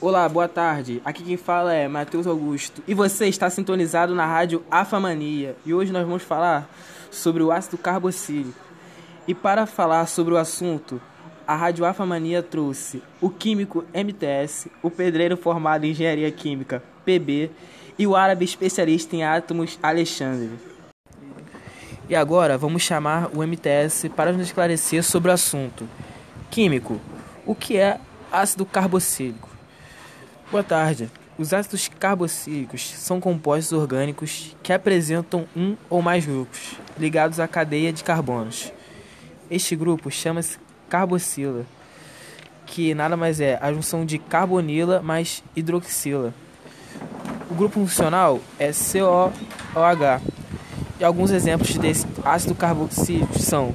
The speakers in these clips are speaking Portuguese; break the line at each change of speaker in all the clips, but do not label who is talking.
Olá, boa tarde. Aqui quem fala é Matheus Augusto. E você está sintonizado na rádio Afamania. E hoje nós vamos falar sobre o ácido carboxílico. E para falar sobre o assunto, a rádio Afamania trouxe o químico MTS, o pedreiro formado em engenharia química PB e o árabe especialista em átomos Alexandre. E agora vamos chamar o MTS para nos esclarecer sobre o assunto. Químico, o que é ácido carboxílico? Boa tarde. Os ácidos carboxílicos são compostos orgânicos que apresentam um ou mais grupos ligados à cadeia de carbonos. Este grupo chama-se carboxila, que nada mais é a junção de carbonila mais hidroxila. O grupo funcional é COOH e alguns exemplos desse ácido carboxílico são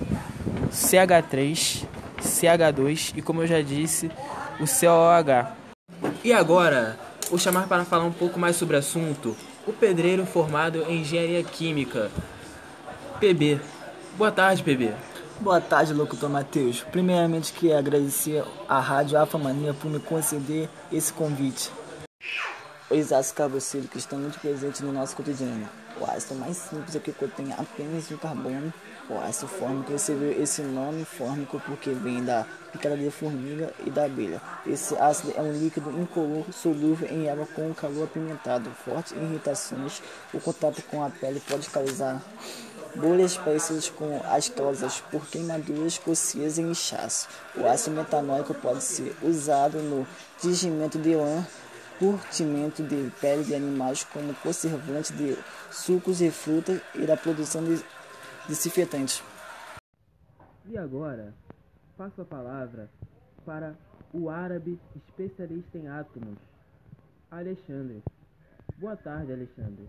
CH3, CH2 e, como eu já disse, o COOH. E agora, vou chamar para falar um pouco mais sobre o assunto o pedreiro formado em engenharia química, PB. Boa tarde, PB.
Boa tarde, locutor Matheus. Primeiramente, queria agradecer à Rádio Afamania por me conceder esse convite. Os ácidos carboxílicos estão muito presentes no nosso cotidiano. O ácido mais simples é que contém apenas um carbono. O ácido fórmico recebeu esse nome fórmico porque vem da picada de formiga e da abelha. Esse ácido é um líquido incolor solúvel em água com calor apimentado, fortes irritações. O contato com a pele pode causar bolhas parecidas com astosas por queimaduras, cocias e inchaço. O ácido metanóico pode ser usado no tingimento de lã curtimento de pele de animais como conservante de sucos e frutas e da produção de desinfetantes.
E agora, passo a palavra para o árabe especialista em átomos, Alexandre. Boa tarde, Alexandre.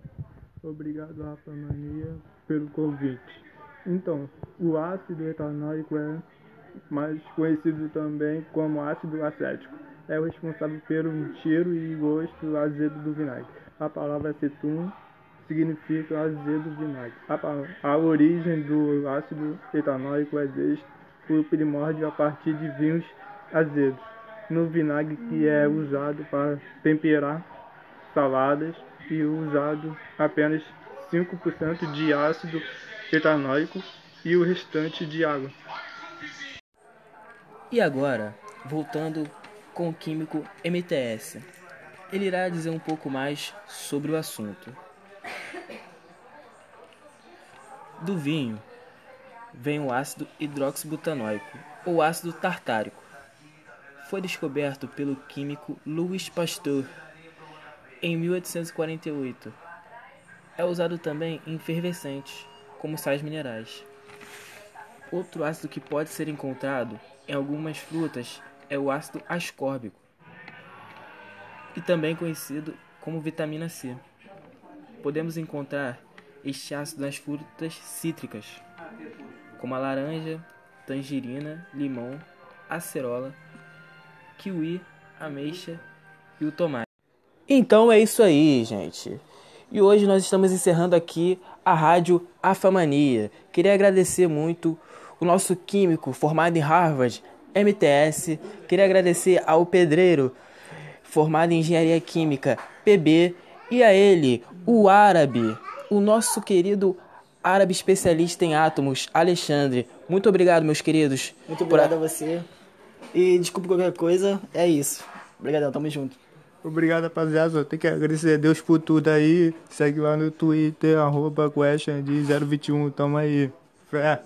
Obrigado, Rafa Mania, pelo convite. Então, o ácido etanóico é mais conhecido também como ácido acético é o responsável pelo cheiro e gosto azedo do vinagre. A palavra acetum significa azedo vinagre. A, a origem do ácido etanóico é desde o primórdio a partir de vinhos azedos. No vinagre que é usado para temperar saladas e usado apenas 5% de ácido etanóico e o restante de água.
E agora, voltando com o químico MTS. Ele irá dizer um pouco mais sobre o assunto. Do vinho vem o ácido hidroxibutanóico ou ácido tartárico. Foi descoberto pelo químico Louis Pasteur em 1848. É usado também em efervescentes, como sais minerais. Outro ácido que pode ser encontrado em algumas frutas é o ácido ascórbico, e também conhecido como vitamina C. Podemos encontrar este ácido nas frutas cítricas, como a laranja, tangerina, limão, acerola, kiwi, ameixa e o tomate. Então é isso aí, gente. E hoje nós estamos encerrando aqui a rádio Afamania. Queria agradecer muito o nosso químico formado em Harvard, MTS. Queria agradecer ao pedreiro formado em engenharia química, PB, e a ele, o árabe, o nosso querido árabe especialista em átomos, Alexandre. Muito obrigado, meus queridos.
Muito obrigado por... a você. E desculpa qualquer coisa, é isso. Obrigadão, tamo junto.
Obrigado, rapaziada. Tem que agradecer a Deus por tudo aí. Segue lá no Twitter, arroba question de 021. Tamo aí. Fé.